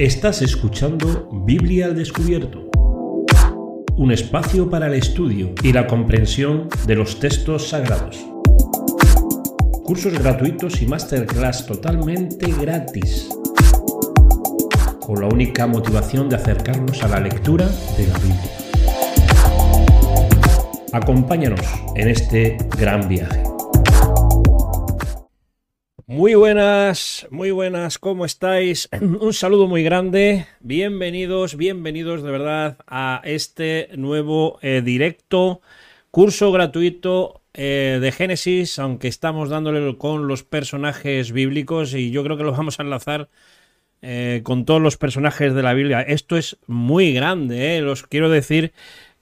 Estás escuchando Biblia al Descubierto, un espacio para el estudio y la comprensión de los textos sagrados. Cursos gratuitos y masterclass totalmente gratis, con la única motivación de acercarnos a la lectura de la Biblia. Acompáñanos en este gran viaje. Muy buenas, muy buenas, ¿cómo estáis? Un saludo muy grande, bienvenidos, bienvenidos de verdad a este nuevo eh, directo, curso gratuito eh, de Génesis, aunque estamos dándole con los personajes bíblicos y yo creo que lo vamos a enlazar eh, con todos los personajes de la Biblia. Esto es muy grande, los quiero decir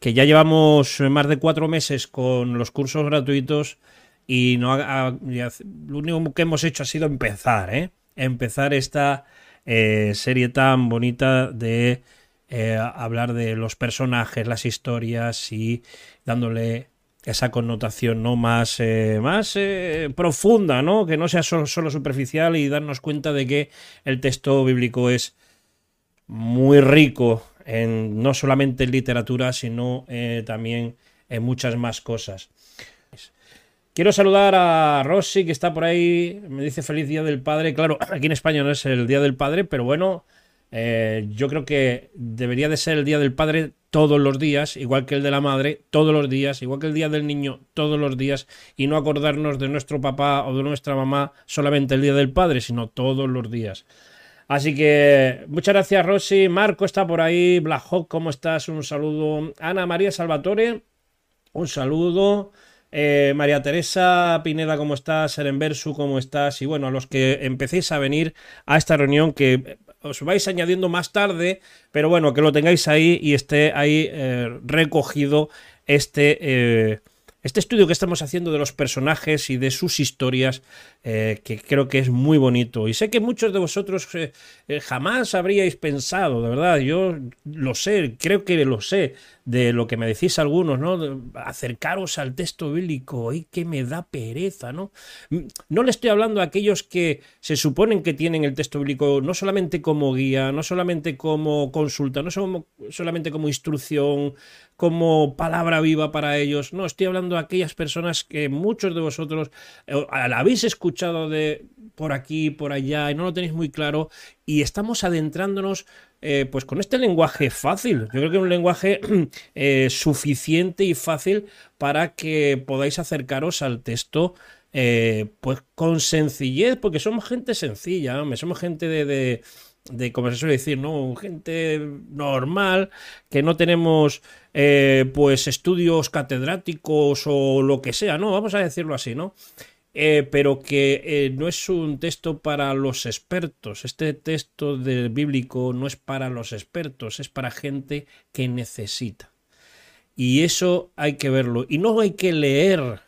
que ya llevamos más de cuatro meses con los cursos gratuitos y no lo único que hemos hecho ha sido empezar, ¿eh? Empezar esta eh, serie tan bonita de eh, hablar de los personajes, las historias y dándole esa connotación no más, más profunda, ¿no? Que no sea solo, solo, superficial y darnos cuenta de que el texto bíblico es muy rico en no solamente en literatura, sino también en muchas más cosas. Quiero saludar a Rossi, que está por ahí. Me dice feliz Día del Padre. Claro, aquí en España no es el Día del Padre, pero bueno, eh, yo creo que debería de ser el Día del Padre todos los días, igual que el de la madre, todos los días, igual que el Día del Niño, todos los días, y no acordarnos de nuestro papá o de nuestra mamá solamente el Día del Padre, sino todos los días. Así que muchas gracias, Rossi. Marco está por ahí. Blahok, ¿cómo estás? Un saludo. Ana María Salvatore, un saludo. Eh, María Teresa Pineda, ¿cómo estás? Serenversu, ¿cómo estás? Y bueno, a los que empecéis a venir a esta reunión que os vais añadiendo más tarde, pero bueno, que lo tengáis ahí y esté ahí eh, recogido este, eh, este estudio que estamos haciendo de los personajes y de sus historias, que creo que es muy bonito. Y sé que muchos de vosotros jamás habríais pensado, de verdad, yo lo sé, creo que lo sé, de lo que me decís algunos, ¿no? acercaros al texto bíblico, y que me da pereza, ¿no? Mm, no le estoy hablando a aquellos que se suponen que tienen el texto bíblico no solamente como guía, no solamente como consulta, no solamente como instrucción, como palabra viva para ellos. No, estoy hablando a aquellas personas que muchos de vosotros eh, la habéis escuchado de por aquí, por allá, y no lo tenéis muy claro, y estamos adentrándonos eh, pues con este lenguaje fácil. Yo creo que es un lenguaje eh, suficiente y fácil para que podáis acercaros al texto pues con sencillez, porque somos gente sencilla, somos gente de, de, como se suele decir, ¿no? Gente normal, que no tenemos pues estudios catedráticos o lo que sea, ¿no? Vamos a decirlo así, ¿no? Eh, pero que eh, no es un texto para los expertos. Este texto del bíblico no es para los expertos, es para gente que necesita. Y eso hay que verlo. Y no hay que leer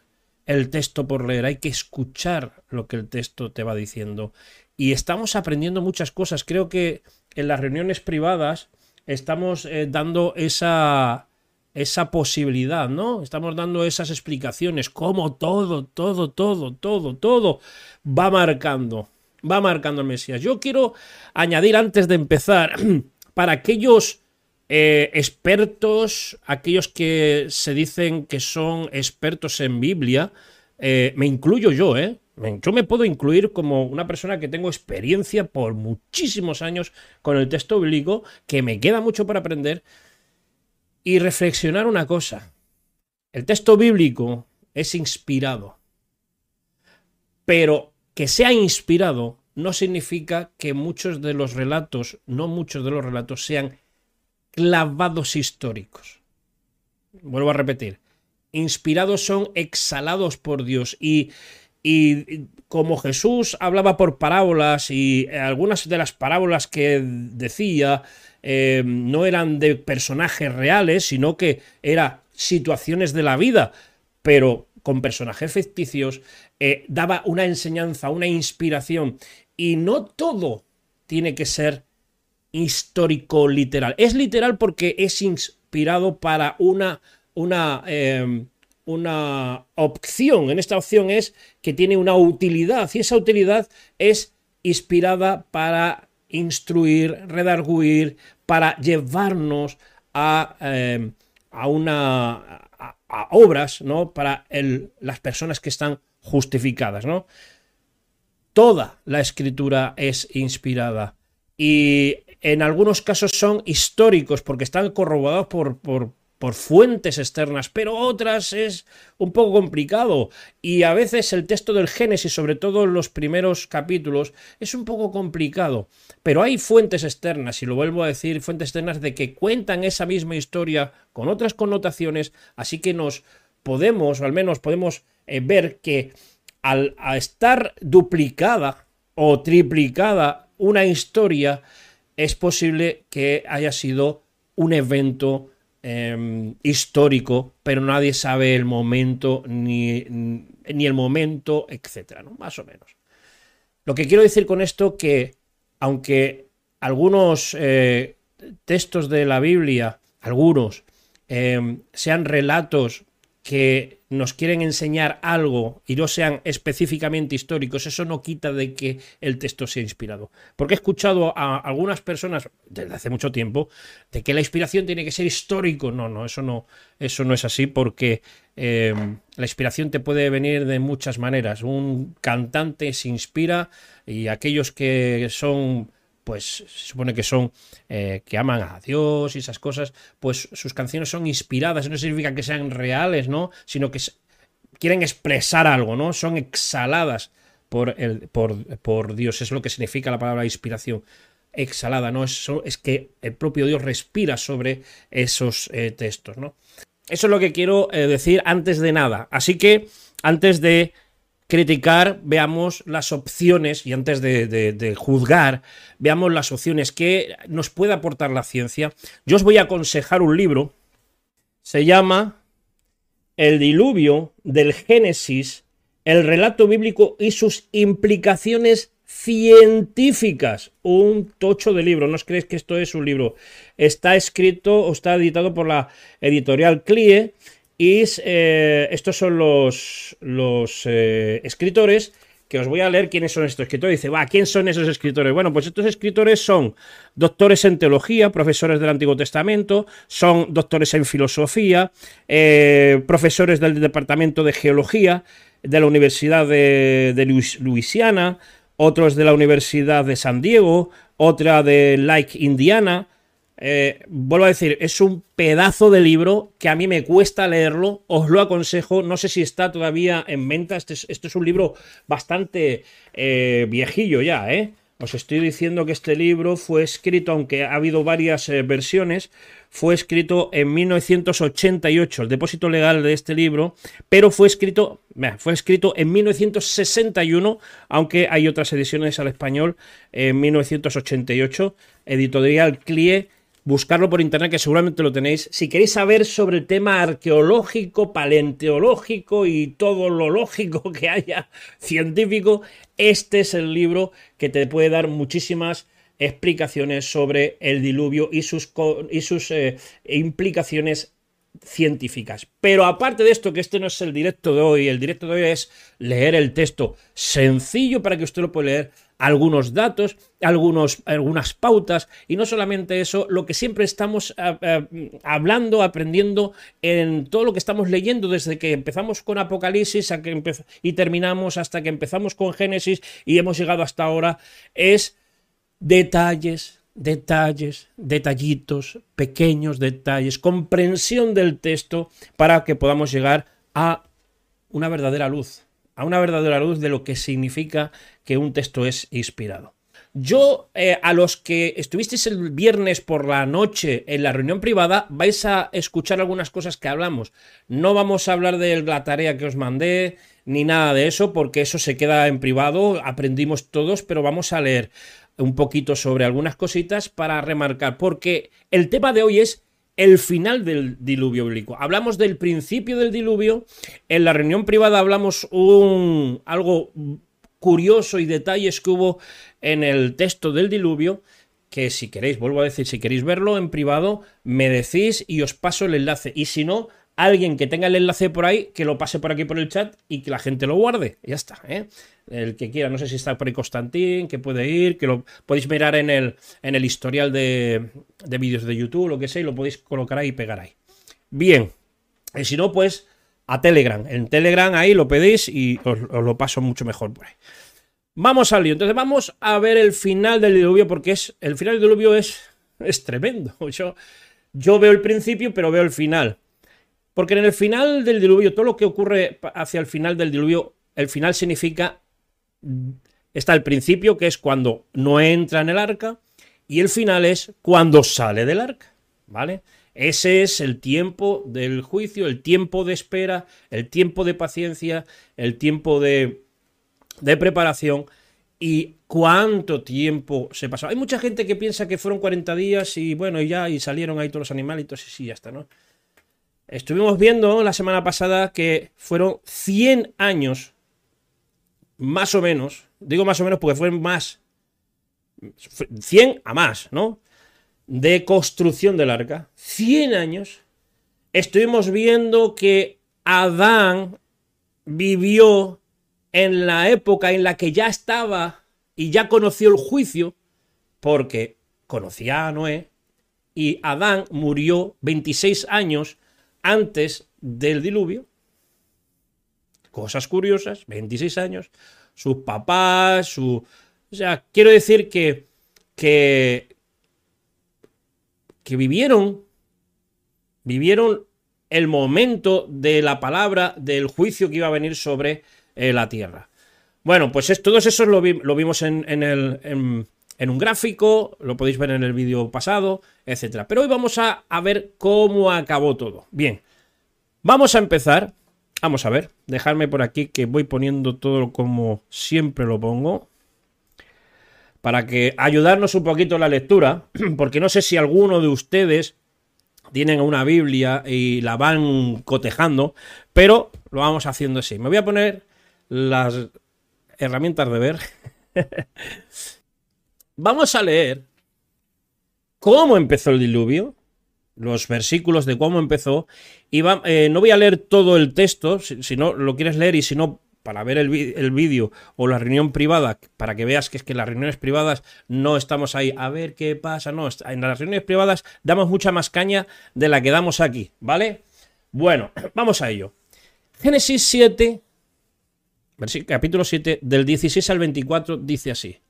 el texto por leer, hay que escuchar lo que el texto te va diciendo. Y estamos aprendiendo muchas cosas. Creo que en las reuniones privadas estamos eh, dando esa, esa posibilidad, ¿no? Estamos dando esas explicaciones, cómo todo, todo, todo, todo, todo va marcando, va marcando el Mesías. Yo quiero añadir antes de empezar, para aquellos eh, expertos, aquellos que se dicen que son expertos en Biblia, eh, me incluyo yo, ¿eh? Yo me puedo incluir como una persona que tengo experiencia por muchísimos años con el texto bíblico, que me queda mucho para aprender, y reflexionar una cosa. El texto bíblico es inspirado, pero que sea inspirado no significa que muchos de los relatos, no muchos de los relatos sean clavados históricos. Vuelvo a repetir, inspirados son exhalados por Dios y, y como Jesús hablaba por parábolas y algunas de las parábolas que decía eh, no eran de personajes reales, sino que eran situaciones de la vida, pero con personajes ficticios, eh, daba una enseñanza, una inspiración. Y no todo tiene que ser histórico literal. Es literal porque es inspirado para una, una, eh, una opción. En esta opción es que tiene una utilidad y esa utilidad es inspirada para instruir, redarguir, para llevarnos a, eh, a una a, obras, ¿no? Para el, las personas que están justificadas, ¿no? Toda la escritura es inspirada y en algunos casos son históricos porque están corroborados por, por fuentes externas, pero otras es un poco complicado. Y a veces el texto del Génesis, sobre todo en los primeros capítulos, es un poco complicado. Pero hay fuentes externas, y lo vuelvo a decir, fuentes externas de que cuentan esa misma historia con otras connotaciones, así que nos podemos, o al menos podemos eh, ver que al estar duplicada o triplicada una historia, es posible que haya sido un evento Em, histórico, pero nadie sabe el momento ni, ni el momento, etcétera, ¿no? Más o menos. Lo que quiero decir con esto que, aunque algunos eh, textos de la Biblia, algunos, em, sean relatos que nos quieren enseñar algo y no sean específicamente históricos, eso no quita de que el texto sea inspirado. Porque he escuchado a algunas personas desde hace mucho tiempo de que la inspiración tiene que ser histórico. No, no, eso no, eso no es así porque eh, la inspiración te puede venir de muchas maneras. Un cantante se inspira y aquellos que son pues se supone que son eh, que aman a Dios y esas cosas, pues sus canciones son inspiradas, no significa que sean reales, ¿no? Sino que quieren expresar algo, ¿no? Son exhaladas por, el, por, por Dios, es lo que significa la palabra inspiración exhalada, ¿no? Es, es que el propio Dios respira sobre esos eh, textos, ¿no? Eso es lo que quiero eh, decir antes de nada. Así que, antes de criticar, veamos las opciones, y antes de, juzgar, veamos las opciones que nos puede aportar la ciencia. Yo os voy a aconsejar un libro, se llama El diluvio del Génesis, el relato bíblico y sus implicaciones científicas. Un tocho de libro, no os creéis que esto es un libro. Está escrito o está editado por la editorial CLIE y eh, estos son los, los eh, escritores que os voy a leer quiénes son estos escritores. Dice, va, ¿quién son esos escritores? Bueno, pues estos escritores son doctores en teología, profesores del Antiguo Testamento, son doctores en filosofía, eh, profesores del Departamento de Geología de la Universidad de, de Luisiana, otros de la Universidad de San Diego, otra de Lake, Indiana, eh, vuelvo a decir, es un pedazo de libro que a mí me cuesta leerlo, os lo aconsejo, no sé si está todavía en venta, este es, este es un libro bastante eh, viejillo ya, ¿eh? Os estoy diciendo que este libro fue escrito, aunque ha habido varias eh, versiones, fue escrito en 1988, el depósito legal de este libro, pero fue escrito, fue escrito en 1961, aunque hay otras ediciones al español en 1988, editorial CLIE buscarlo por internet que seguramente lo tenéis. Si queréis saber sobre el tema arqueológico, paleontológico y todo lo lógico que haya científico, este es el libro que te puede dar muchísimas explicaciones sobre el diluvio y sus, y sus eh, implicaciones científicas. Pero aparte de esto, que este no es el directo de hoy, el directo de hoy es leer el texto sencillo para que usted lo pueda leer algunos datos, algunos, algunas pautas, y no solamente eso, lo que siempre estamos ah, ah, hablando, aprendiendo en todo lo que estamos leyendo desde que empezamos con Apocalipsis que y terminamos hasta que empezamos con Génesis y hemos llegado hasta ahora, es detalles, detalles, detallitos, pequeños detalles, comprensión del texto para que podamos llegar a una verdadera luz a una verdadera luz de lo que significa que un texto es inspirado. Yo, eh, a los que estuvisteis el viernes por la noche en la reunión privada, vais a escuchar algunas cosas que hablamos. No vamos a hablar de la tarea que os mandé, ni nada de eso, porque eso se queda en privado, aprendimos todos, pero vamos a leer un poquito sobre algunas cositas para remarcar, porque el tema de hoy es el final del diluvio bíblico. Hablamos del principio del diluvio. En la reunión privada hablamos un algo curioso y detalles que hubo en el texto del diluvio que si queréis, vuelvo a decir, si queréis verlo en privado, me decís y os paso el enlace. Y si no, alguien que tenga el enlace por ahí, que lo pase por aquí por el chat y que la gente lo guarde. Ya está, ¿eh? El que quiera, no sé si está por ahí Constantín, que puede ir, que lo podéis mirar en el, en el historial de, de vídeos de YouTube, lo que sea, y lo podéis colocar ahí y pegar ahí. Bien, y si no, pues a Telegram. En Telegram ahí lo pedís y os, lo paso mucho mejor por ahí. Vamos al lío. Entonces vamos a ver el final del diluvio porque es el final del diluvio es, es tremendo. Yo, yo veo el principio, pero veo el final. Porque en el final del diluvio, todo lo que ocurre hacia el final del diluvio, el final significa. Está el principio, que es cuando no entra en el arca, y el final es cuando sale del arca. ¿Vale? Ese es el tiempo del juicio, el tiempo de espera, el tiempo de paciencia, el tiempo de, de preparación y cuánto tiempo se pasó. Hay mucha gente que piensa que fueron 40 días y bueno, y ya, y salieron ahí todos los animalitos y sí, ya está, ¿no? Estuvimos viendo la semana pasada que fueron 100 años, más o menos, digo más o menos porque fueron más, 100 a más, ¿no? De construcción del arca. 100 años. Estuvimos viendo que Adán vivió en la época en la que ya estaba y ya conoció el juicio, porque conocía a Noé, y Adán murió 26 años antes del diluvio. Cosas curiosas, 26 años, sus papás, su... O sea, quiero decir que, que, vivieron, vivieron el momento de la palabra del juicio que iba a venir sobre eh, la Tierra. Bueno, pues es, todos esos lo, vimos en, el, en un gráfico, lo podéis ver en el vídeo pasado, etc. Pero hoy vamos a, ver cómo acabó todo. Bien, vamos a empezar. Vamos a ver, dejadme por aquí que voy poniendo todo como siempre lo pongo. Para que ayudarnos un poquito en la lectura, porque no sé si alguno de ustedes tienen una Biblia y la van cotejando, pero lo vamos haciendo así. Me voy a poner las herramientas de ver. Vamos a leer cómo empezó el diluvio, los versículos de cómo empezó, y eh, no voy a leer todo el texto, si, no lo quieres leer y si no, para ver el, vídeo o la reunión privada, para que veas que es que las reuniones privadas no estamos ahí a ver qué pasa, no, en las reuniones privadas damos mucha más caña de la que damos aquí, ¿vale? Bueno, vamos a ello. Génesis 7, capítulo 7, del 16 al 24, dice así.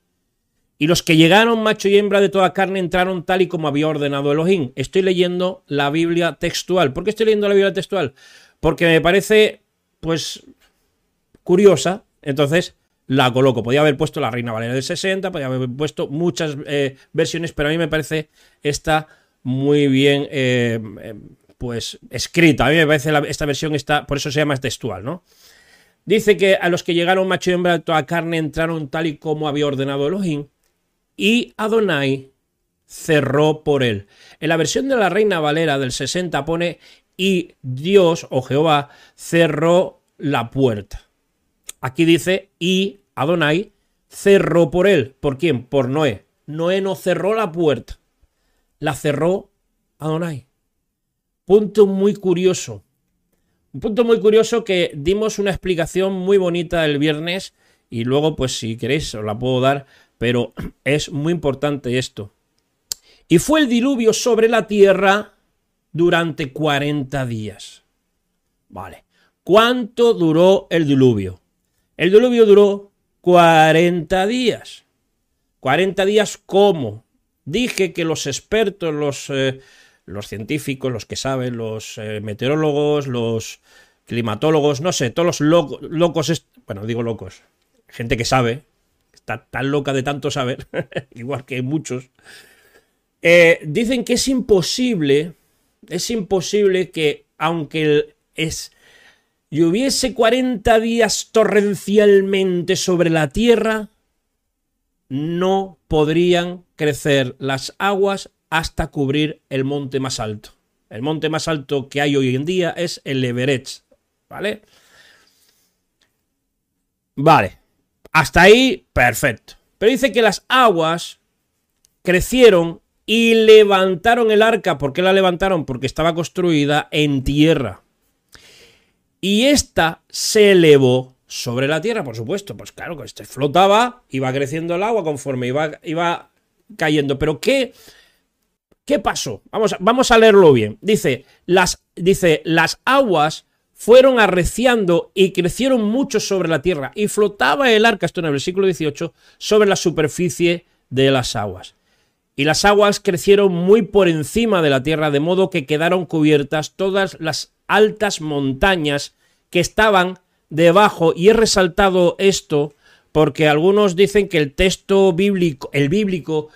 Y los que llegaron, macho y hembra de toda carne, entraron tal y como había ordenado Elohim. Estoy leyendo la Biblia textual. ¿Por qué estoy leyendo la Biblia textual? Porque me parece, pues, curiosa. Entonces, la coloco. Podía haber puesto la Reina Valera del 60, podía haber puesto muchas eh, versiones, pero a mí me parece esta muy bien, eh, pues, escrita. A mí me parece esta versión está, por eso se llama textual, ¿no? Dice que a los que llegaron macho y hembra de toda carne entraron tal y como había ordenado Elohim y Adonai cerró por él. En la versión de la Reina Valera del 60 pone y Dios o Jehová cerró la puerta. Aquí dice y Adonai cerró por él. ¿Por quién? Por Noé. Noé no cerró la puerta. La cerró Adonai. Punto muy curioso. Un punto muy curioso que dimos una explicación muy bonita el viernes y luego pues si queréis os la puedo dar pero es muy importante esto. Y fue el diluvio sobre la tierra durante 40 días. Vale. ¿Cuánto duró el diluvio? El diluvio duró 40 días. 40 días ¿cómo? Dije que los expertos, los, eh, científicos, los que saben, los eh, meteorólogos, los climatólogos, no sé, todos los locos, bueno, digo locos, gente que sabe, está tan loca de tanto saber, igual que muchos, eh, dicen que es imposible, es imposible que aunque es, lloviese 40 días torrencialmente sobre la tierra, no podrían crecer las aguas hasta cubrir el monte más alto. El monte más alto que hay hoy en día es el Everest, ¿vale? Vale. Hasta ahí, perfecto. Pero dice que las aguas crecieron y levantaron el arca. ¿Por qué la levantaron? Porque estaba construida en tierra. y ésta se elevó sobre la tierra, por supuesto. Pues claro, que este flotaba, iba creciendo el agua conforme iba, iba cayendo. Pero ¿qué, ¿qué pasó? Vamos, vamos a leerlo bien. Dice las, dice, las aguas fueron arreciando y crecieron mucho sobre la tierra y flotaba el arca, esto en el versículo 18, sobre la superficie de las aguas. Y las aguas crecieron muy por encima de la tierra, de modo que quedaron cubiertas todas las altas montañas que estaban debajo. Y he resaltado esto porque algunos dicen que el texto bíblico, el bíblico,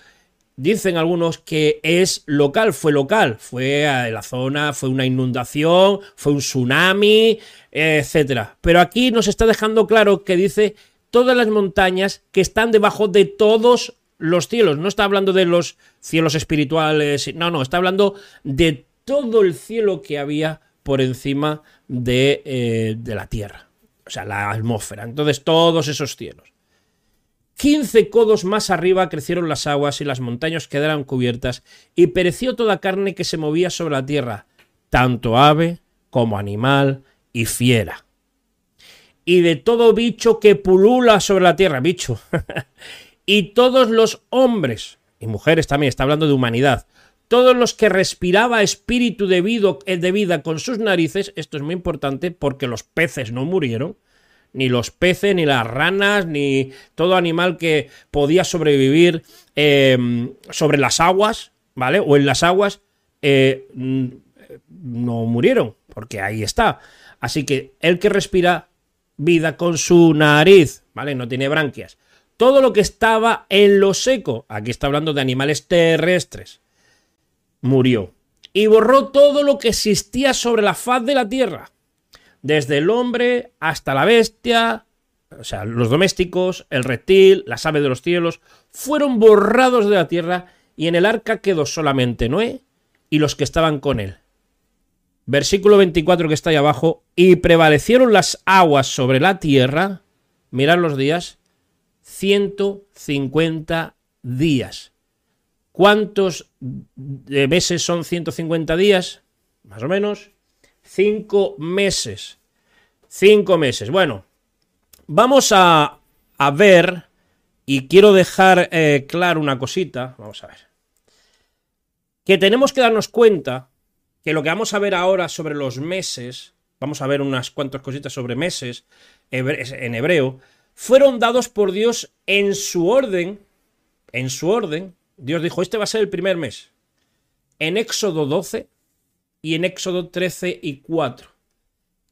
Dicen algunos que es local, fue local, fue a la zona, fue una inundación, fue un tsunami, etcétera. Pero aquí nos está dejando claro que dice todas las montañas que están debajo de todos los cielos. No está hablando de los cielos espirituales, no, no, está hablando de todo el cielo que había por encima de, eh, de la tierra, o sea, la atmósfera. Entonces, todos esos cielos. 15 codos más arriba crecieron las aguas y las montañas quedaron cubiertas, y pereció toda carne que se movía sobre la tierra, tanto ave como animal y fiera. Y de todo bicho que pulula sobre la tierra, bicho. y todos los hombres, y mujeres también, está hablando de humanidad, todos los que respiraba espíritu de eh, de vida con sus narices, esto es muy importante porque los peces no murieron, ni los peces, ni las ranas, ni todo animal que podía sobrevivir em, sobre las aguas, ¿vale? O en las aguas, eh, no murieron, porque ahí está. Así que el que respira vida con su nariz, ¿vale? No tiene branquias. Todo lo que estaba en lo seco, aquí está hablando de animales terrestres, murió. Y borró todo lo que existía sobre la faz de la tierra desde el hombre hasta la bestia, o sea, los domésticos, el reptil, las aves de los cielos, fueron borrados de la tierra y en el arca quedó solamente Noé y los que estaban con él. Versículo 24 que está ahí abajo, y prevalecieron las aguas sobre la tierra, mirad los días, 150 días. ¿Cuántos meses son 150 días? Más o menos. Cinco meses. Cinco meses. Bueno, vamos a, a ver y quiero dejar eh, claro una cosita. Vamos a ver. Que tenemos que darnos cuenta que lo que vamos a ver ahora sobre los meses, vamos a ver unas cuantas cositas sobre meses en hebreo, fueron dados por Dios en su orden, en su orden. Dios dijo, este va a ser el primer mes. En Éxodo 12 y en Éxodo 13 y 4,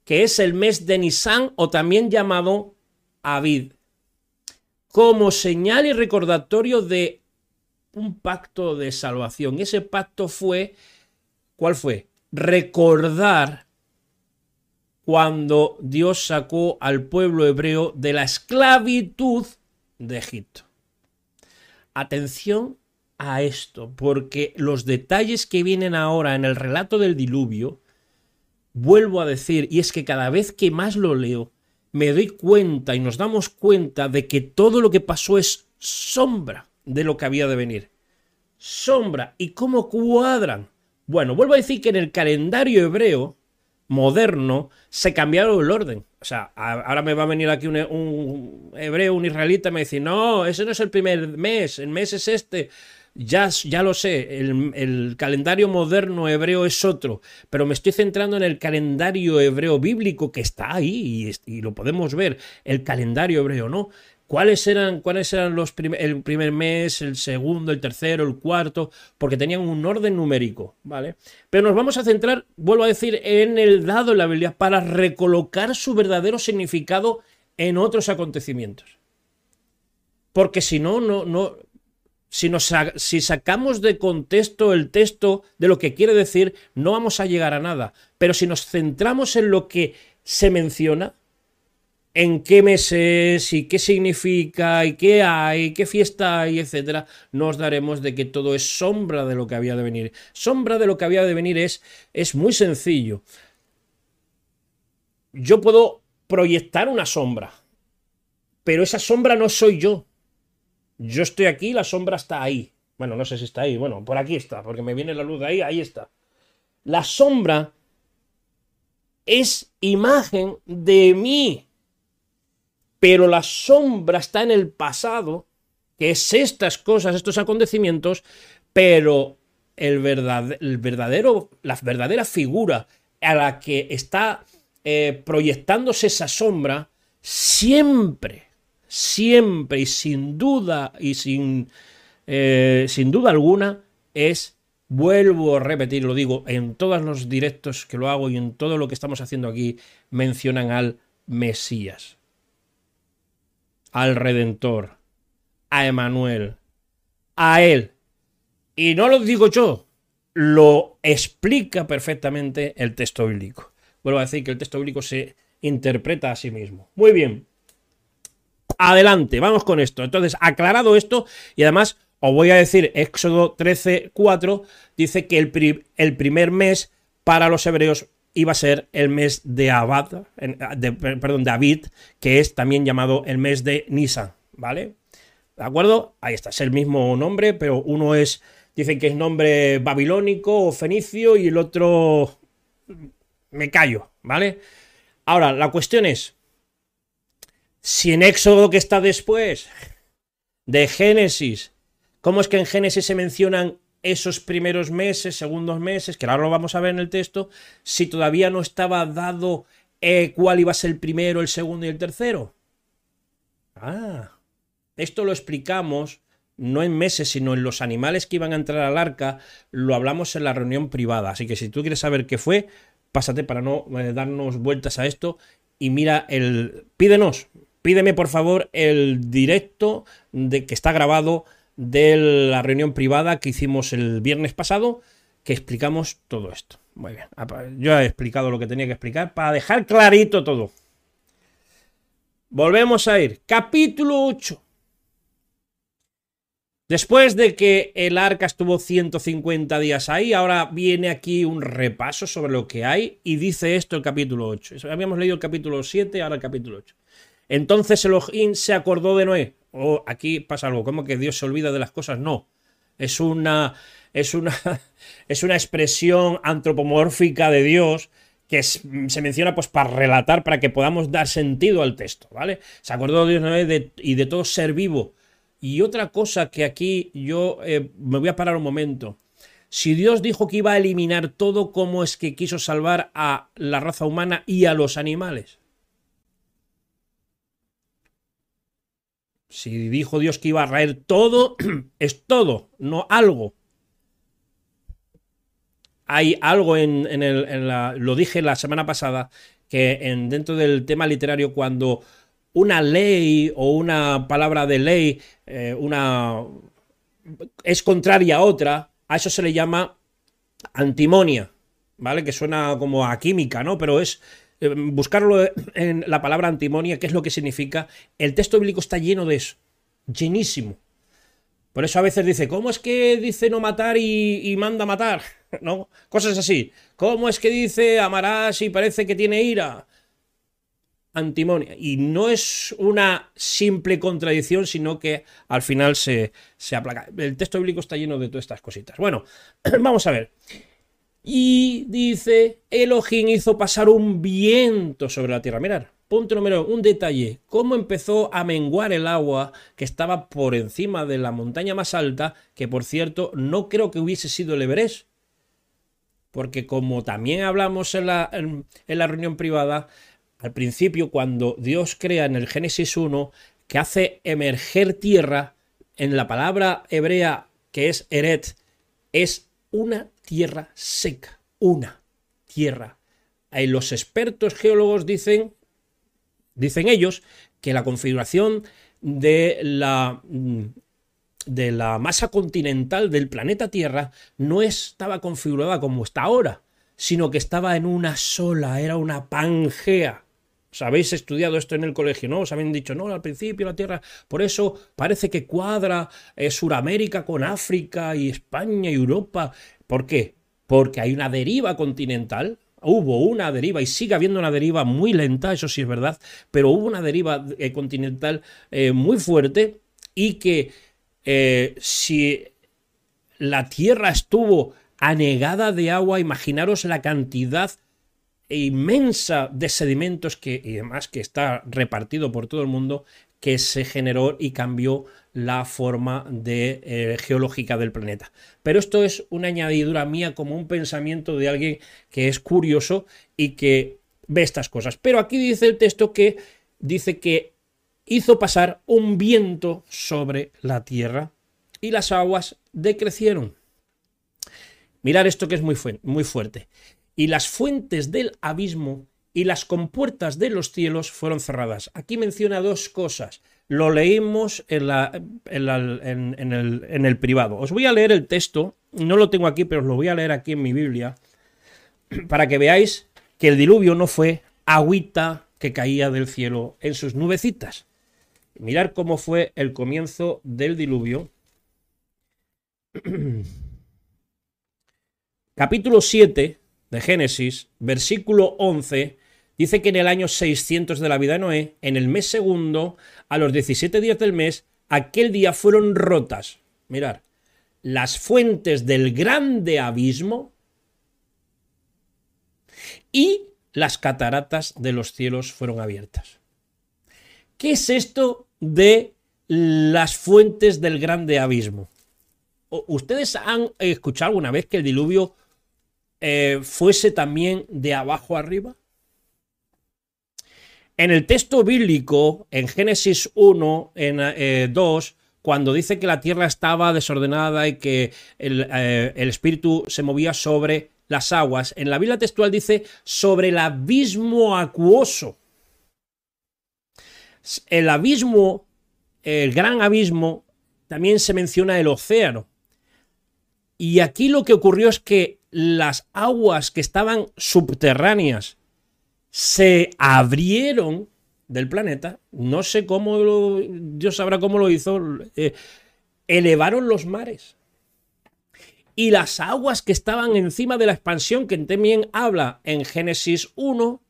que es el mes de Nisan o también llamado Avid, como señal y recordatorio de un pacto de salvación. Ese pacto fue, ¿cuál fue? Recordar cuando Dios sacó al pueblo hebreo de la esclavitud de Egipto. Atención a esto, porque los detalles que vienen ahora en el relato del diluvio, vuelvo a decir, y es que cada vez que más lo leo, me doy cuenta y nos damos cuenta de que todo lo que pasó es sombra de lo que había de venir. Sombra. ¿Y cómo cuadran? Bueno, vuelvo a decir que en el calendario hebreo moderno se cambiaron el orden. O sea, ahora me va a venir aquí un, hebreo, un israelita, y me dice, no, ese no es el primer mes, el mes es este. Ya, ya lo sé, el, calendario moderno hebreo es otro, pero me estoy centrando en el calendario hebreo bíblico que está ahí y, lo podemos ver, el calendario hebreo, ¿no? ¿Cuáles eran, cuáles eran los el primer mes, el segundo, el tercero, el cuarto? Porque tenían un orden numérico, ¿vale? Pero nos vamos a centrar, vuelvo a decir, en el dado en la Biblia para recolocar su verdadero significado en otros acontecimientos. Porque si no, no, no, si, si sacamos de contexto el texto de lo que quiere decir, no vamos a llegar a nada. Pero si nos centramos en lo que se menciona, en qué meses y qué significa y qué hay, qué fiesta hay, etcétera, nos daremos de que todo es sombra de lo que había de venir. Sombra de lo que había de venir es, es muy sencillo. Yo puedo proyectar una sombra, pero esa sombra no soy yo. Yo estoy aquí, la sombra está ahí. Bueno, no sé si está ahí. Bueno, por aquí está, porque me viene la luz de ahí, ahí está. La sombra es imagen de mí. Pero la sombra está en el pasado, que es estas cosas, estos acontecimientos, pero el, verdadero, la verdadera figura a la que está eh, proyectándose esa sombra, siempre, siempre y sin duda y sin, eh, sin duda alguna, es Vuelvo a repetir, lo digo en todos los directos que lo hago y en todo lo que estamos haciendo aquí, mencionan al Mesías, al Redentor, a Emanuel, a Él. Y no lo digo yo, lo explica perfectamente el texto bíblico. Vuelvo a decir que el texto bíblico se interpreta a sí mismo. Muy bien. Adelante, vamos con esto. Entonces, aclarado esto, y además os voy a decir, Éxodo 13, 4 dice que el, primer mes para los hebreos iba a ser el mes de Abad, perdón, de que es también llamado el mes de Nisan, ¿vale? ¿De acuerdo? Ahí está, es el mismo nombre, pero uno es, dicen que es nombre babilónico o fenicio y el otro me callo, ¿vale? Ahora, la cuestión es, si en Éxodo que está después de Génesis ¿Cómo es que en Génesis se mencionan esos primeros meses, segundos meses, que ahora lo vamos a ver en el texto, si todavía no estaba dado eh, cuál iba a ser el primero, el segundo y el tercero? Ah, esto lo explicamos no en meses, sino en los animales que iban a entrar al arca, lo hablamos en la reunión privada. Así que si tú quieres saber qué fue, pásate para no eh, darnos vueltas a esto y mira el... Pídenos, pídeme por favor el directo de que está grabado de la reunión privada que hicimos el viernes pasado, que explicamos todo esto. Muy bien, yo he explicado lo que tenía que explicar para dejar clarito todo. Volvemos a ir. Capítulo 8. Después de que el arca estuvo 150 días ahí, ahora viene aquí un repaso sobre lo que hay y dice esto el capítulo 8. Habíamos leído el capítulo 7, ahora el capítulo 8. Entonces Elohim se acordó de Noé o aquí pasa algo, como que Dios se olvida de las cosas, no. Es una, es una, es una expresión antropomórfica de Dios que se menciona pues para relatar, para que podamos dar sentido al texto, ¿vale? Se acordó Dios de, y de todo ser vivo. Y otra cosa que aquí yo eh, me voy a parar un momento. Si Dios dijo que iba a eliminar todo, ¿cómo es que quiso salvar a la raza humana y a los animales? Si dijo Dios que iba a raer todo, es todo, no algo. Hay algo en, el, la, lo dije la semana pasada, que en, dentro del tema literario, cuando una ley o una palabra de ley, eh, una es contraria a otra, a eso se le llama antimonia, ¿vale? Que suena como a química, ¿no? Pero es buscarlo en la palabra antimonia, qué es lo que significa. El texto bíblico está lleno de eso, llenísimo. Por eso a veces dice, ¿cómo es que dice no matar y, manda matar? ¿No? Cosas así. ¿Cómo es que dice amarás y parece que tiene ira? Antimonia. Y no es una simple contradicción, sino que al final se, se aplaca. El texto bíblico está lleno de todas estas cositas. Bueno, vamos a ver. Y dice, Elohim hizo pasar un viento sobre la tierra. Mirad, punto número un detalle. ¿Cómo empezó a menguar el agua que estaba por encima de la montaña más alta? Que por cierto, no creo que hubiese sido el Everest. Porque como también hablamos en la, en, la reunión privada, al principio cuando Dios crea en el Génesis 1, que hace emerger tierra, en la palabra hebrea que es Eret, es una tierra seca, una tierra. Los expertos geólogos dicen, dicen ellos, que la configuración de la, mm, de la masa continental del planeta Tierra no estaba configurada como está ahora, sino que estaba en una sola, era una pangea. Os habéis estudiado esto en el colegio, ¿no? Os habían dicho, no, al principio la Tierra, por eso parece que cuadra eh, Suramérica con África y España y Europa. ¿Por qué? Porque hay una deriva continental, hubo una deriva y sigue habiendo una deriva muy lenta, eso sí es verdad, pero hubo una deriva eh, continental eh, muy fuerte y que eh, si la Tierra estuvo anegada de agua, imaginaros la cantidad inmensa de sedimentos que, y además que está repartido por todo el mundo, que se generó y cambió la forma de, eh, geológica del planeta. Pero esto es una añadidura mía como un pensamiento de alguien que es curioso y que ve estas cosas. Pero aquí dice el texto que dice que hizo pasar un viento sobre la tierra y las aguas decrecieron. Mirar esto que es muy fuerte. Y las fuentes del abismo y las compuertas de los cielos fueron cerradas. Aquí menciona dos cosas. Lo leímos en, el, privado. Os voy a leer el texto, no lo tengo aquí, pero os lo voy a leer aquí en mi Biblia, para que veáis que el diluvio no fue agüita que caía del cielo en sus nubecitas. Mirar cómo fue el comienzo del diluvio. Capítulo 7 de Génesis, versículo 11, dice que en el año 600 de la vida de Noé, en el mes segundo, a los 17 días del mes, aquel día fueron rotas. Mirar, las fuentes del grande abismo y las cataratas de los cielos fueron abiertas. ¿Qué es esto de las fuentes del grande abismo? ¿Ustedes han escuchado alguna vez que el diluvio eh, fuese también de abajo arriba? En el texto bíblico, en Génesis 1, en 2, eh, cuando dice que la tierra estaba desordenada y que el, eh, el, espíritu se movía sobre las aguas, en la Biblia textual dice sobre el abismo acuoso. El abismo, el gran abismo, también se menciona el océano. Y aquí lo que ocurrió es que las aguas que estaban subterráneas se abrieron del planeta, no sé cómo, lo, Dios sabrá cómo lo hizo, eh, elevaron los mares. Y las aguas que estaban encima de la expansión, que también habla en Génesis 1,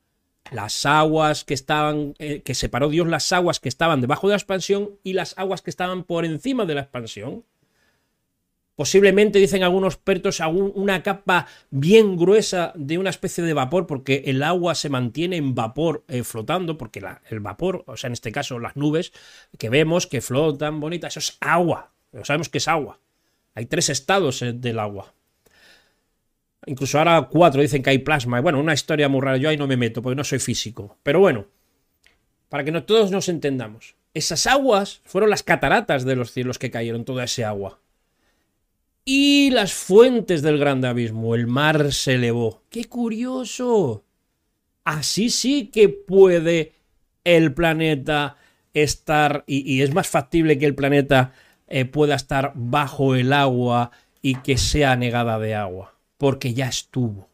las aguas que estaban, eh, que separó Dios las aguas que estaban debajo de la expansión y las aguas que estaban por encima de la expansión. Posiblemente, dicen algunos expertos, una capa bien gruesa de una especie de vapor, porque el agua se mantiene en vapor eh, flotando, porque el vapor, o sea, en este caso las nubes que vemos que flotan bonitas, eso es agua. sabemos que es agua. Hay tres estados eh, del agua. Incluso ahora cuatro dicen que hay plasma. Bueno, una historia muy rara. Yo ahí no me meto porque no soy físico. Pero bueno, para que todos nos entendamos. Esas aguas fueron las cataratas de los cielos que cayeron, toda ese agua y las fuentes del grande abismo. El mar se elevó. ¡Qué curioso! Así sí que puede el planeta estar, y, es más factible que el planeta eh, pueda estar bajo el agua y que sea negada de agua, porque ya estuvo.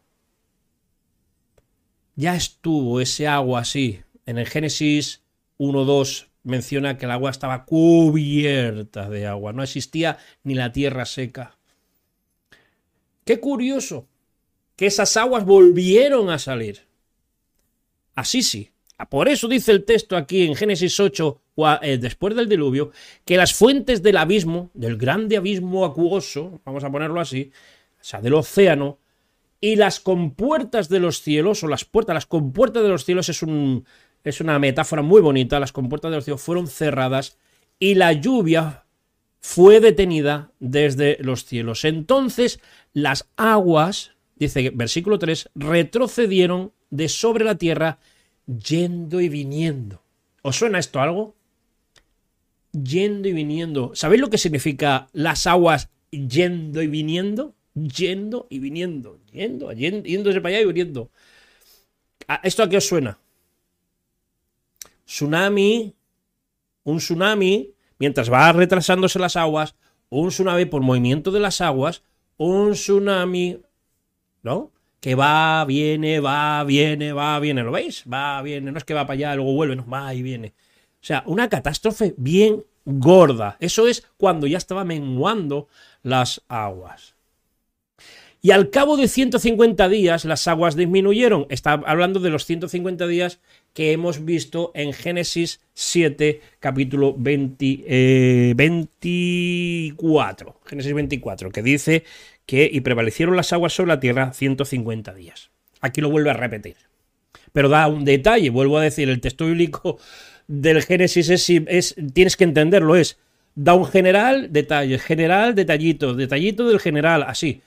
Ya estuvo ese agua así. En el Génesis 1.2 menciona que el agua estaba cubierta de agua, no existía ni la tierra seca. Qué curioso que esas aguas volvieron a salir. Así sí. Por eso dice el texto aquí en Génesis 8, eh, después del diluvio, que las fuentes del abismo, del grande abismo acuoso, vamos a ponerlo así, o sea, del océano, y las compuertas de los cielos, o las puertas, las compuertas de los cielos es, un, es una metáfora muy bonita, las compuertas de los cielos fueron cerradas y la lluvia fue detenida desde los cielos. Entonces las aguas, dice versículo 3, retrocedieron de sobre la tierra yendo y viniendo. ¿Os suena esto algo? Yendo y viniendo. ¿Sabéis lo que significa las aguas yendo y viniendo? Yendo y viniendo. Yendo, yendo, yéndose para allá y viniendo. Ah, ¿Esto a qué os suena? Tsunami. Un tsunami mientras va retrasándose las aguas, un tsunami por movimiento de las aguas, un tsunami, ¿no? Que va, viene, va, viene, va, viene, ¿lo veis? Va, viene, no es que va para allá, luego vuelve, no, va y viene. O sea, una catástrofe bien gorda. Eso es cuando ya estaba menguando las aguas. Y al cabo de 150 días las aguas disminuyeron. Está hablando de los 150 días que hemos visto en Génesis 7, capítulo 20, 24. Eh, Génesis 24, que dice que y prevalecieron las aguas sobre la tierra 150 días. Aquí lo vuelve a repetir. pero da un detalle. Vuelvo a decir, el texto bíblico del Génesis es, es tienes que entenderlo, es da un general, detalle, general, detallito, detallito del general, así.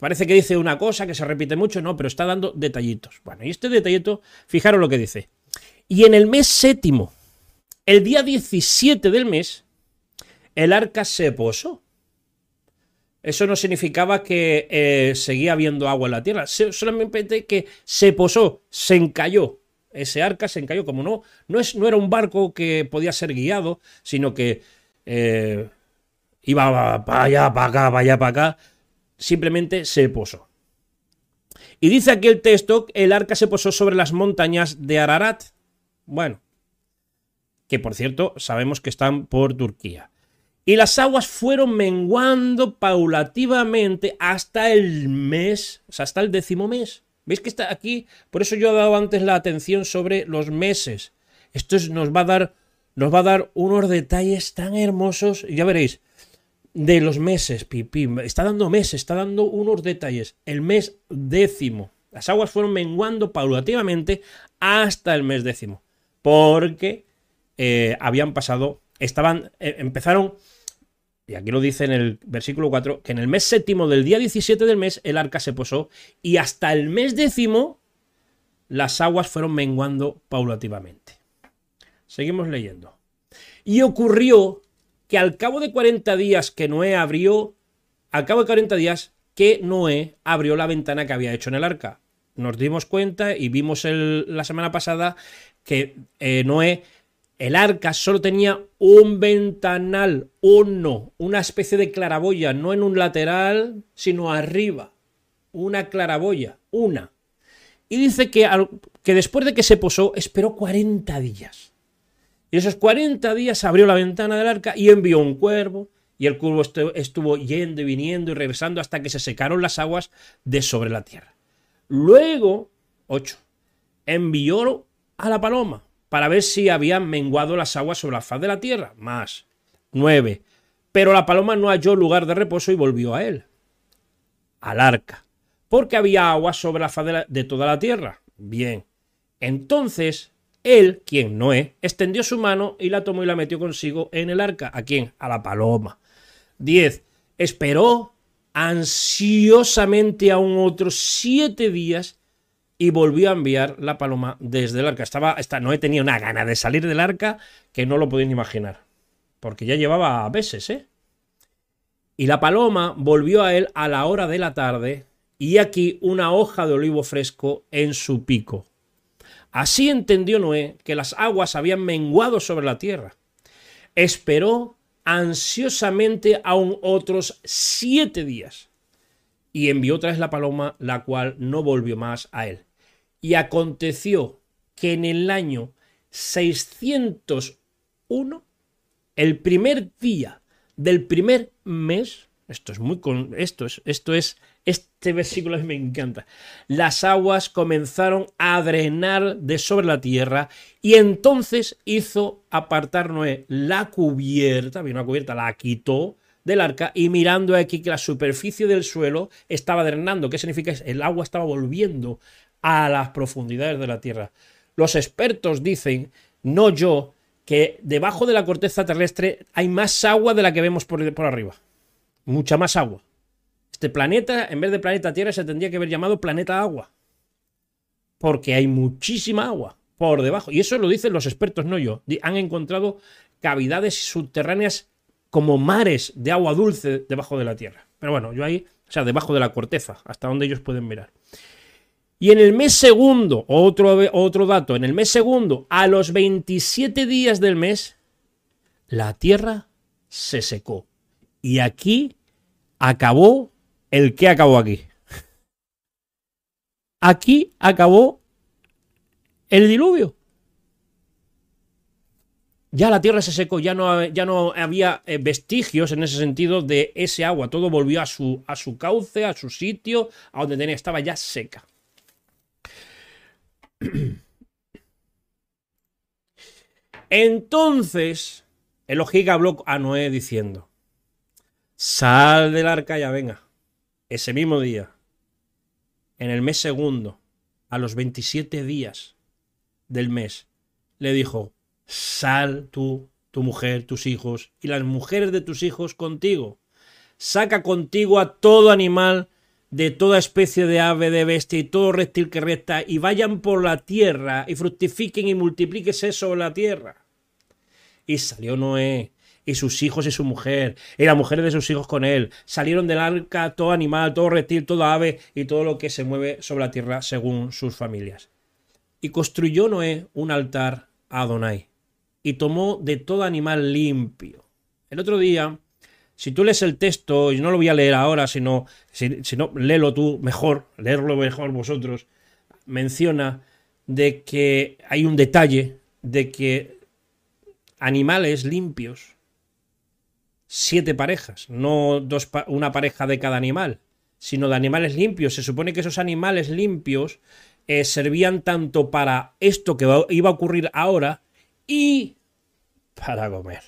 Parece que dice una cosa que se repite mucho, no, pero está dando detallitos. Bueno, y este detallito, fijaros lo que dice. Y en el mes séptimo, el día 17 del mes, el arca se posó. Eso no significaba que eh, seguía habiendo agua en la tierra, solamente que se posó, se encalló. Ese arca se encalló, como no, no, es, no era un barco que podía ser guiado, sino que eh, iba para allá, para acá, para allá, para acá, simplemente se posó. Y dice aquí el texto, el arca se posó sobre las montañas de Ararat. Bueno, que por cierto sabemos que están por Turquía. Y las aguas fueron menguando paulativamente hasta el mes, o sea, hasta el décimo mes. ¿Veis que está aquí? Por eso yo he dado antes la atención sobre los meses. Esto nos va a dar, nos va a dar unos detalles tan hermosos. Ya veréis, de los meses, pipí. Está dando meses, está dando unos detalles. El mes décimo. Las aguas fueron menguando paulativamente hasta el mes décimo. Porque eh, habían pasado, estaban, eh, empezaron, y aquí lo dice en el versículo 4, que en el mes séptimo del día 17 del mes el arca se posó y hasta el mes décimo las aguas fueron menguando paulativamente. Seguimos leyendo. Y ocurrió que al cabo de 40 días que Noé abrió, al cabo de 40 días que Noé abrió la ventana que había hecho en el arca. Nos dimos cuenta y vimos la semana pasada que eh, Noé, el arca solo tenía un ventanal, uno, una especie de claraboya, no en un lateral, sino arriba. Una claraboya, una. Y dice que, que después de que se posó, esperó 40 días. Y esos 40 días abrió la ventana del arca y envió un cuervo. Y el cuervo estuvo yendo y viniendo y regresando hasta que se secaron las aguas de sobre la tierra. Luego, 8. Envió a la paloma para ver si habían menguado las aguas sobre la faz de la tierra. Más. 9. Pero la paloma no halló lugar de reposo y volvió a él, al arca, porque había agua sobre la faz de, de toda la tierra. Bien. Entonces él, quien Noé, extendió su mano y la tomó y la metió consigo en el arca. ¿A quién? A la paloma. 10. Esperó ansiosamente aún otros siete días y volvió a enviar la paloma desde el arca. Estaba, esta, Noé tenía una gana de salir del arca que no lo podían imaginar. Porque ya llevaba meses, ¿eh? Y la paloma volvió a él a la hora de la tarde y aquí una hoja de olivo fresco en su pico. Así entendió Noé que las aguas habían menguado sobre la tierra. Esperó ansiosamente aún otros siete días y envió otra vez la paloma, la cual no volvió más a él. Y aconteció que en el año 601, el primer día del primer mes, esto es muy esto es esto es este versículo me encanta. Las aguas comenzaron a drenar de sobre la tierra y entonces hizo apartar Noé la cubierta, vino una cubierta, la quitó del arca y mirando aquí que la superficie del suelo estaba drenando. ¿Qué significa? El agua estaba volviendo a las profundidades de la tierra. Los expertos dicen, no yo, que debajo de la corteza terrestre hay más agua de la que vemos por, por arriba. Mucha más agua. Este planeta, en vez de planeta Tierra, se tendría que haber llamado planeta agua. Porque hay muchísima agua por debajo. Y eso lo dicen los expertos, no yo. Han encontrado cavidades subterráneas como mares de agua dulce debajo de la Tierra. Pero bueno, yo ahí, o sea, debajo de la corteza, hasta donde ellos pueden mirar. Y en el mes segundo, otro, otro dato, en el mes segundo, a los 27 días del mes, la tierra se secó. Y aquí acabó el que acabó aquí. Aquí acabó el diluvio. Ya la tierra se secó, ya no, ya no había eh, vestigios en ese sentido de ese agua. Todo volvió a su, a su cauce, a su sitio, a donde tenía, estaba ya seca. Entonces, Elohim habló a Noé diciendo: Sal del arca ya venga ese mismo día, en el mes segundo, a los 27 días del mes, le dijo, sal tú, tu mujer, tus hijos y las mujeres de tus hijos contigo. Saca contigo a todo animal de toda especie de ave, de bestia y todo reptil que resta, y vayan por la tierra, y fructifiquen y multiplíquese sobre la tierra. Y salió Noé, y sus hijos y su mujer, y las mujeres de sus hijos con él. Salieron del arca todo animal, todo reptil, toda ave, y todo lo que se mueve sobre la tierra según sus familias. Y construyó Noé un altar a Adonai, y tomó de todo animal limpio. El otro día si tú lees el texto, y no lo voy a leer ahora, sino, si, no, léelo tú mejor, leerlo mejor vosotros, menciona de que hay un detalle de que animales limpios, siete parejas, no dos, una pareja de cada animal, sino de animales limpios. Se supone que esos animales limpios eh, servían tanto para esto que iba a ocurrir ahora y para comer.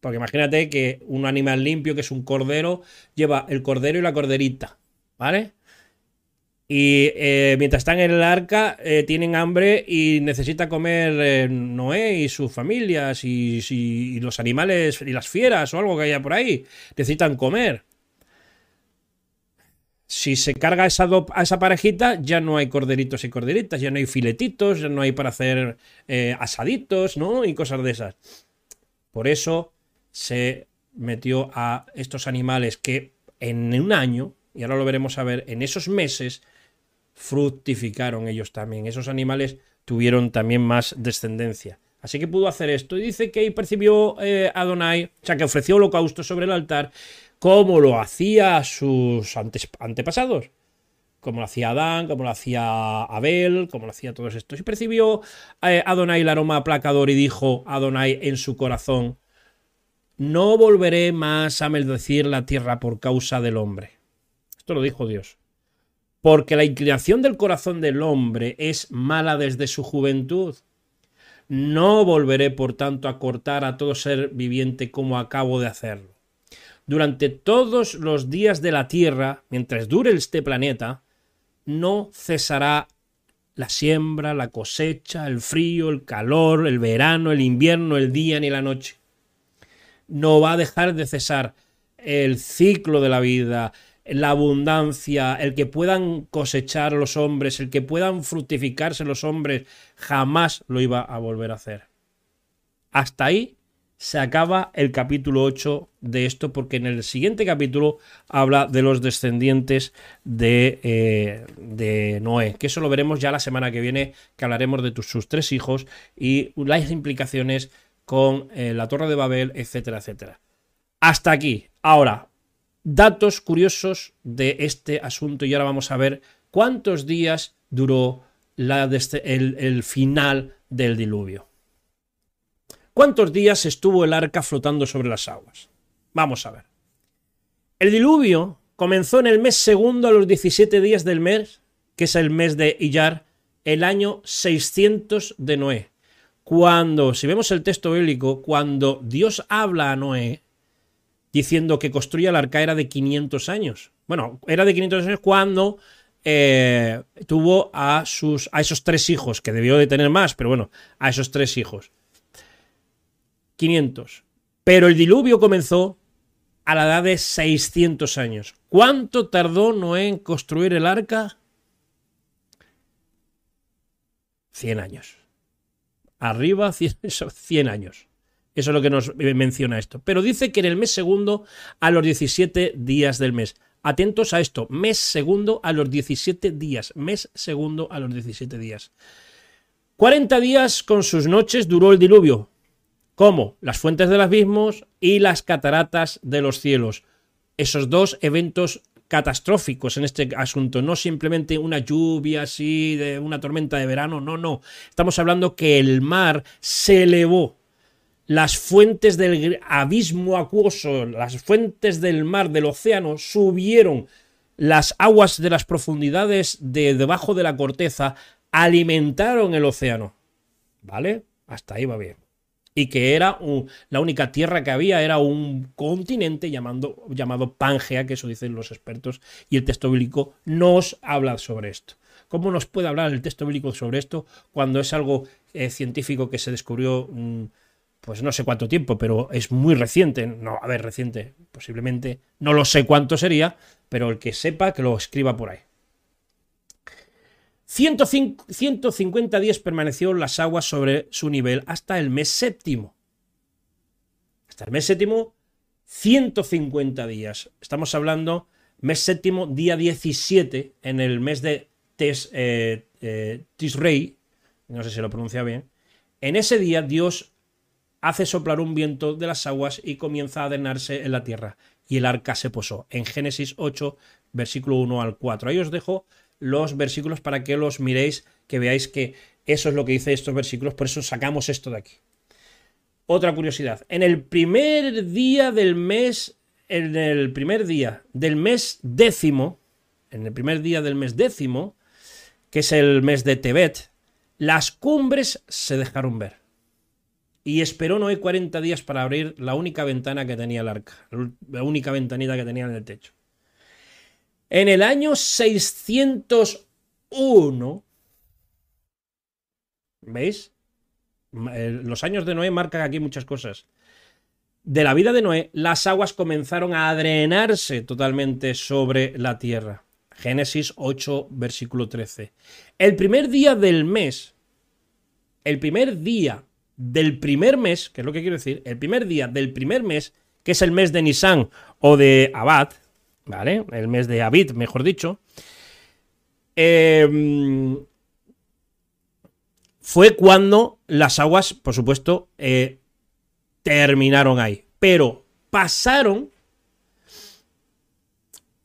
Porque imagínate que un animal limpio, que es un cordero, lleva el cordero y la corderita, ¿vale? Y eh, mientras están en el arca, eh, tienen hambre y necesita comer eh, Noé y sus familias y, los animales y las fieras o algo que haya por ahí. Necesitan comer. Si se carga esa a esa parejita, ya no hay corderitos y corderitas, ya no hay filetitos, ya no hay para hacer asaditos, ¿no? Y cosas de esas. Por eso se metió a estos animales que en un año, y ahora lo veremos a ver, en esos meses fructificaron ellos también. Esos animales tuvieron también más descendencia. Así que pudo hacer esto. Y dice que percibió eh, Adonai, o sea, que ofreció holocausto sobre el altar, como lo hacía sus antepasados. Como lo hacía Adán, como lo hacía Abel, como lo hacía todos estos. Y percibió eh, Adonai el aroma aplacador y dijo Adonai en su corazón, no volveré más a maldecir la tierra por causa del hombre. Esto lo dijo Dios. Porque la inclinación del corazón del hombre es mala desde su juventud. No volveré, por tanto, a cortar a todo ser viviente como acabo de hacerlo. Durante todos los días de la tierra, mientras dure este planeta, no cesará la siembra, la cosecha, el frío, el calor, el verano, el invierno, el día ni la noche no va a dejar de cesar el ciclo de la vida, la abundancia, el que puedan cosechar los hombres, el que puedan fructificarse los hombres, jamás lo iba a volver a hacer. Hasta ahí se acaba el capítulo 8 de esto, porque en el siguiente capítulo habla de los descendientes de, eh, de Noé, que eso lo veremos ya la semana que viene, que hablaremos de sus tres hijos y las implicaciones con eh, la Torre de Babel, etcétera, etcétera. Hasta aquí. Ahora, datos curiosos de este asunto y ahora vamos a ver cuántos días duró la el, el final del diluvio. ¿Cuántos días estuvo el arca flotando sobre las aguas? Vamos a ver. El diluvio comenzó en el mes segundo a los 17 días del mes, que es el mes de Iyar, el año 600 de Noé cuando, si vemos el texto bíblico, cuando Dios habla a Noé diciendo que construya el arca era de 500 años. Bueno, era de 500 años cuando eh, tuvo a, sus, a esos tres hijos, que debió de tener más, pero bueno, a esos tres hijos. 500. Pero el diluvio comenzó a la edad de 600 años. ¿Cuánto tardó Noé en construir el arca? 100 años arriba 100, años. Eso es lo que nos menciona esto. Pero dice que en el mes segundo a los 17 días del mes. Atentos a esto, mes segundo a los 17 días. Mes segundo a los 17 días. 40 días con sus noches duró el diluvio. como Las fuentes del abismo y las cataratas de los cielos. Esos dos eventos catastróficos en este asunto, no simplemente una lluvia así, de una tormenta de verano, no, no. Estamos hablando que el mar se elevó. Las fuentes del abismo acuoso, las fuentes del mar, del océano, subieron. Las aguas de las profundidades de debajo de la corteza alimentaron el océano. ¿Vale? Hasta ahí va bien y que era la única tierra que había, era un continente llamado Pangea, que eso dicen los expertos, y el texto bíblico nos habla sobre esto. ¿Cómo nos puede hablar el texto bíblico sobre esto cuando es algo eh, científico que se descubrió, mm, pues no sé cuánto tiempo, pero es muy reciente? No, a ver, reciente, posiblemente, no lo sé cuánto sería, pero el que sepa que lo escriba por ahí. 150 días permaneció las aguas sobre su nivel hasta el mes séptimo. Hasta el mes séptimo, 150 días. Estamos hablando mes séptimo, día 17, en el mes de Tes, eh, eh, no sé si lo pronuncia bien. En ese día Dios hace soplar un viento de las aguas y comienza a adrenarse en la tierra. Y el arca se posó. En Génesis 8, versículo 1 al 4. Ahí os dejo los versículos para que los miréis, que veáis que eso es lo que dice estos versículos, por eso sacamos esto de aquí. Otra curiosidad, en el primer día del mes, en el primer día del mes décimo, en el primer día del mes décimo, que es el mes de Tebet, las cumbres se dejaron ver. Y esperó Noé 40 días para abrir la única ventana que tenía el arca, la única ventanita que tenía en el techo. En el año 601, ¿veis? Los años de Noé marcan aquí muchas cosas. De la vida de Noé, las aguas comenzaron a drenarse totalmente sobre la tierra. Génesis 8, versículo 13. El primer día del mes, el primer día del primer mes, que es lo que quiero decir, el primer día del primer mes, que es el mes de Nisan o de Abad, ¿vale? El mes de Abid, mejor dicho. Em, fue cuando las aguas, por supuesto, eh, terminaron ahí. Pero pasaron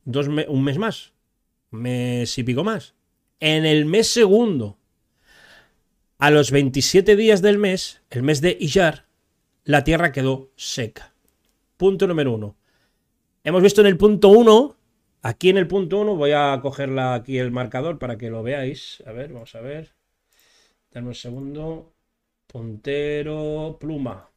dos un mes más, mes y pico más. En el mes segundo, a los 27 días del mes, el mes de Iyar, la tierra quedó seca. Punto número uno. Hemos visto en el punto 1, aquí en el punto 1, voy a cogerla aquí el marcador para que lo veáis. A ver, vamos a ver. Dame un segundo. Puntero, pluma.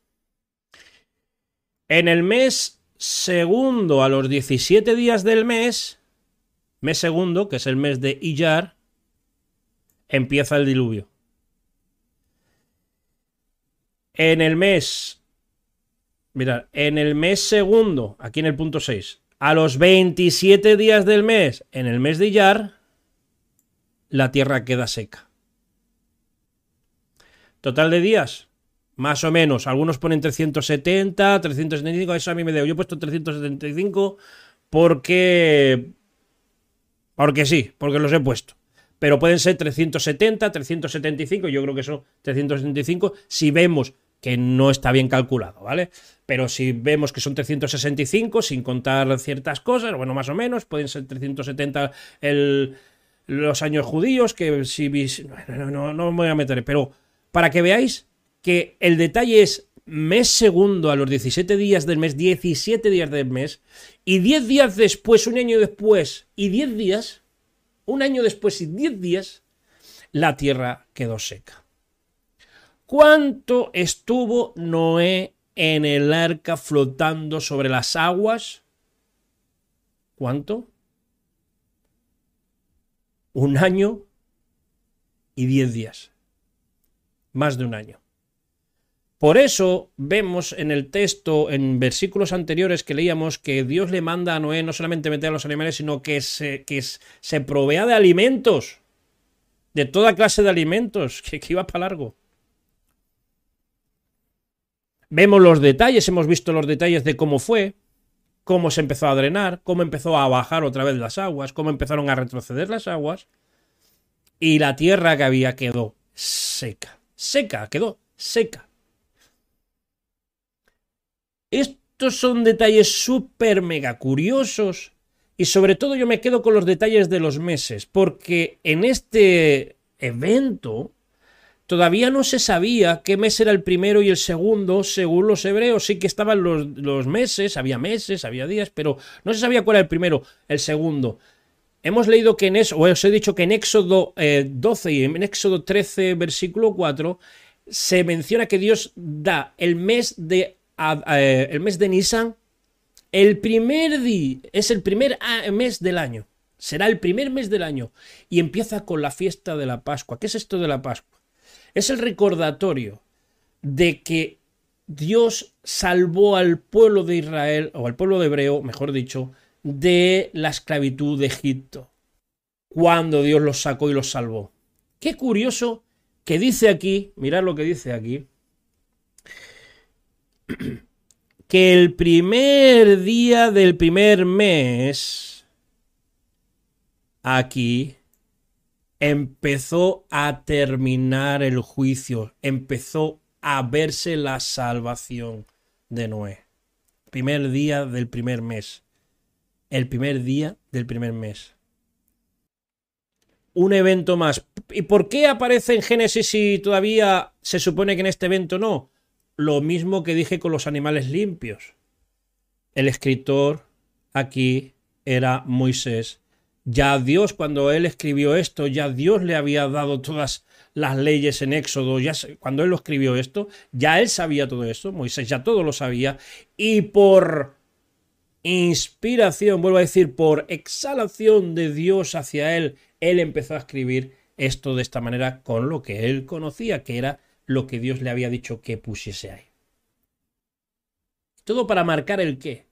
En el mes segundo, a los 17 días del mes, mes segundo, que es el mes de Iyar, empieza el diluvio. En el mes Mirad, en el mes segundo, aquí en el punto 6, a los 27 días del mes, en el mes de Iyar, la tierra queda seca. Total de días, más o menos. Algunos ponen 370, 375, eso a mí me debo. Yo he puesto 375 porque... Porque sí, porque los he puesto. Pero pueden ser 370, 375, yo creo que son 375 si vemos que no está bien calculado, ¿vale? Pero si vemos que son 365, sin contar ciertas cosas, bueno, más o menos, pueden ser 370 los años judíos, que si... No, no, no me voy a meter, pero para que veáis que el detalle es mes segundo a los 17 días del mes, 17 días del mes, y 10 días después, un año después, y 10 días, un año después y 10 días, la tierra quedó seca. ¿Cuánto estuvo Noé en el arca flotando sobre las aguas? ¿Cuánto? Un año y diez días. Más de un año. Por eso vemos en el texto, en versículos anteriores que leíamos, que Dios le manda a Noé no solamente meter a los animales, sino que se, que se provea de alimentos, de toda clase de alimentos, que iba para largo. Vemos los detalles, hemos visto los detalles de cómo fue, cómo se empezó a drenar, cómo empezó a bajar otra vez las aguas, cómo empezaron a retroceder las aguas, y la tierra que había quedó seca, seca, quedó seca. Estos son detalles súper mega curiosos y sobre todo yo me quedo con los detalles de los meses, porque en este evento Todavía no se sabía qué mes era el primero y el segundo, según los hebreos. Sí que estaban los, meses, había meses, había días, pero no se sabía cuál era el primero, el segundo. Hemos leído que en eso, os he dicho que en Éxodo 12 eh, y en Éxodo 13, versículo 4, se menciona que Dios da el mes de, el mes de Nisan, el primer día, es el primer mes del año. Será el primer mes del año y empieza con la fiesta de la Pascua. ¿Qué es esto de la Pascua? Es el recordatorio de que Dios salvó al pueblo de Israel, o al pueblo de hebreo, mejor dicho, de la esclavitud de Egipto, cuando Dios los sacó y los salvó. Qué curioso que dice aquí, mirad lo que dice aquí, que el primer día del primer mes, aquí, empezó a terminar el juicio, empezó a verse la salvación de Noé. Primer día del primer mes. El primer día del primer mes. Un evento más. ¿Y por qué aparece en Génesis si todavía se supone que en este evento no? Lo mismo que dije con los animales limpios. El escritor aquí era Moisés. Ya Dios, cuando él escribió esto, ya Dios le había dado todas las leyes en Éxodo, ya cuando él lo escribió esto, ya él sabía todo esto, Moisés ya todo lo sabía, y por inspiración, vuelvo a decir, por exhalación de Dios hacia él, él empezó a escribir esto de esta manera con lo que él conocía, que era lo que Dios le había dicho que pusiese ahí. Todo para marcar el qué.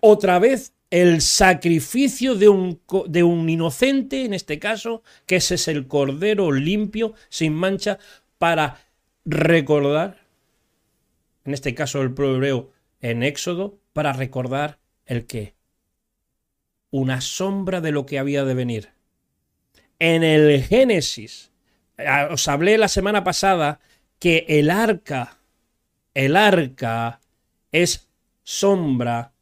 Otra vez el sacrificio de un, de un inocente, en este caso, que ese es el cordero limpio, sin mancha, para recordar, en este caso el hebreo en Éxodo, para recordar el qué. Una sombra de lo que había de venir. En el Génesis, ah, os hablé la semana pasada que el arca, el arca es sombra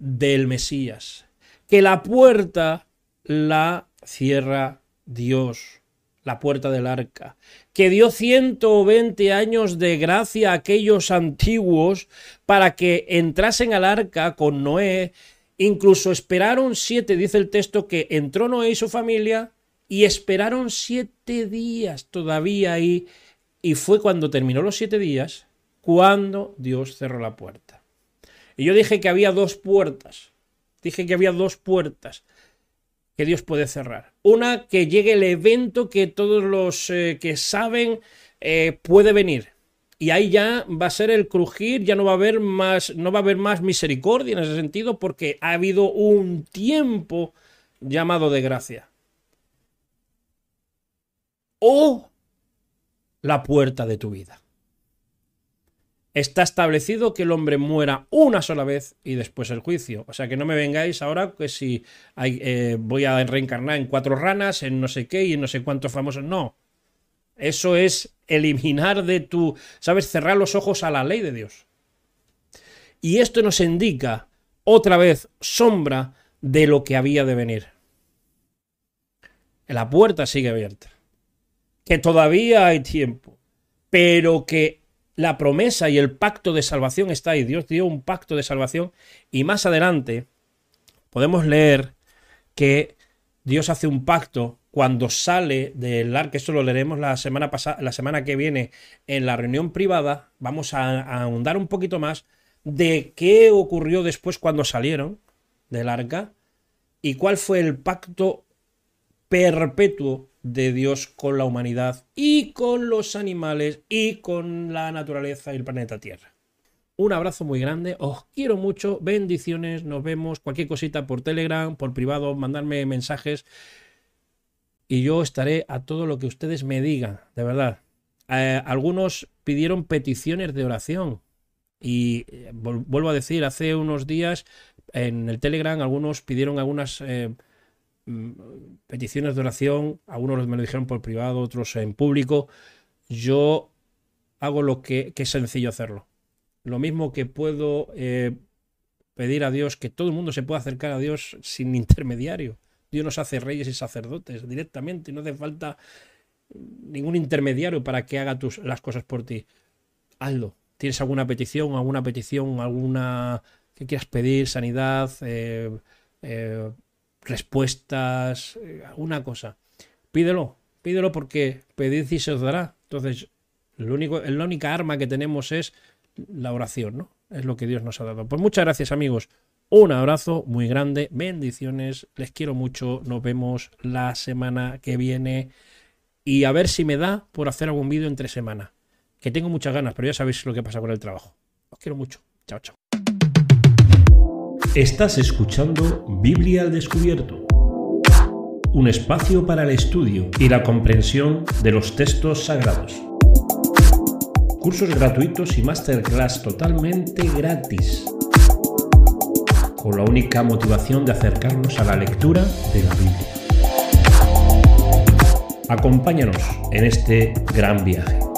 del Mesías. Que la puerta la cierra Dios, la puerta del arca. Que dio 120 años de gracia a aquellos antiguos para que entrasen al arca con Noé. Incluso esperaron siete, dice el texto, que entró Noé y su familia y esperaron siete días todavía ahí. Y fue cuando terminó los siete días cuando Dios cerró la puerta. Y yo dije que había dos puertas. Dije que había dos puertas que Dios puede cerrar. Una, que llegue el evento que todos los eh, que saben eh, puede venir. Y ahí ya va a ser el crujir, ya no va a haber más, no va a haber más misericordia en ese sentido, porque ha habido un tiempo llamado de gracia. O la puerta de tu vida está establecido que el hombre muera una sola vez y después el juicio. O sea que no me vengáis ahora que si eh, voy a reencarnar en cuatro ranas, en no sé qué y en no sé cuántos famosos. No. Eso es eliminar de tu, ¿sabes? Cerrar los ojos a la ley de Dios. Y esto nos indica otra vez sombra de lo que había de venir. La puerta sigue abierta. Que todavía hay tiempo. Pero que la promesa y el pacto de salvación está ahí. Dios dio un pacto de salvación y más adelante podemos leer que Dios hace un pacto cuando sale del arca. Esto lo leeremos la semana pasada, la semana que viene en la reunión privada. Vamos a, a ahondar un poquito más de qué ocurrió después cuando salieron del arca y cuál fue el pacto perpetuo de Dios con la humanidad y con los animales y con la naturaleza y el planeta Tierra. Un abrazo muy grande, os quiero mucho, bendiciones, nos vemos, cualquier cosita por Telegram, por privado, mandarme mensajes y yo estaré a todo lo que ustedes me digan, de verdad. Eh, algunos pidieron peticiones de oración y eh, vuelvo a decir, hace unos días en el Telegram algunos pidieron algunas... Eh, peticiones de oración, algunos me lo dijeron por privado, otros en público. Yo hago lo que, es sencillo hacerlo. Lo mismo que puedo eh, pedir a Dios, que todo el mundo se pueda acercar a Dios sin intermediario. Dios nos hace reyes y sacerdotes directamente, no hace falta ningún intermediario para que haga tus, las cosas por ti. Hazlo. ¿Tienes alguna petición, alguna petición, alguna que quieras pedir, sanidad, eh, eh, respuestas, eh, alguna cosa. Pídelo, pídelo porque pedid y se os dará. Entonces, lo único, la única arma que tenemos es la oración, ¿no? Es lo que Dios nos ha dado. Pues muchas gracias, amigos. Un abrazo muy grande, bendiciones, les quiero mucho, nos vemos la semana que viene y a ver si me da por hacer algún vídeo entre semana. Que tengo muchas ganas, pero ya sabéis lo que pasa con el trabajo. Os quiero mucho. Chao, chao. Estás escuchando Biblia al Descubierto, un espacio para el estudio y la comprensión de los textos sagrados. Cursos gratuitos y masterclass totalmente gratis, con la única motivación de acercarnos a la lectura de la Biblia. Acompáñanos en este gran viaje.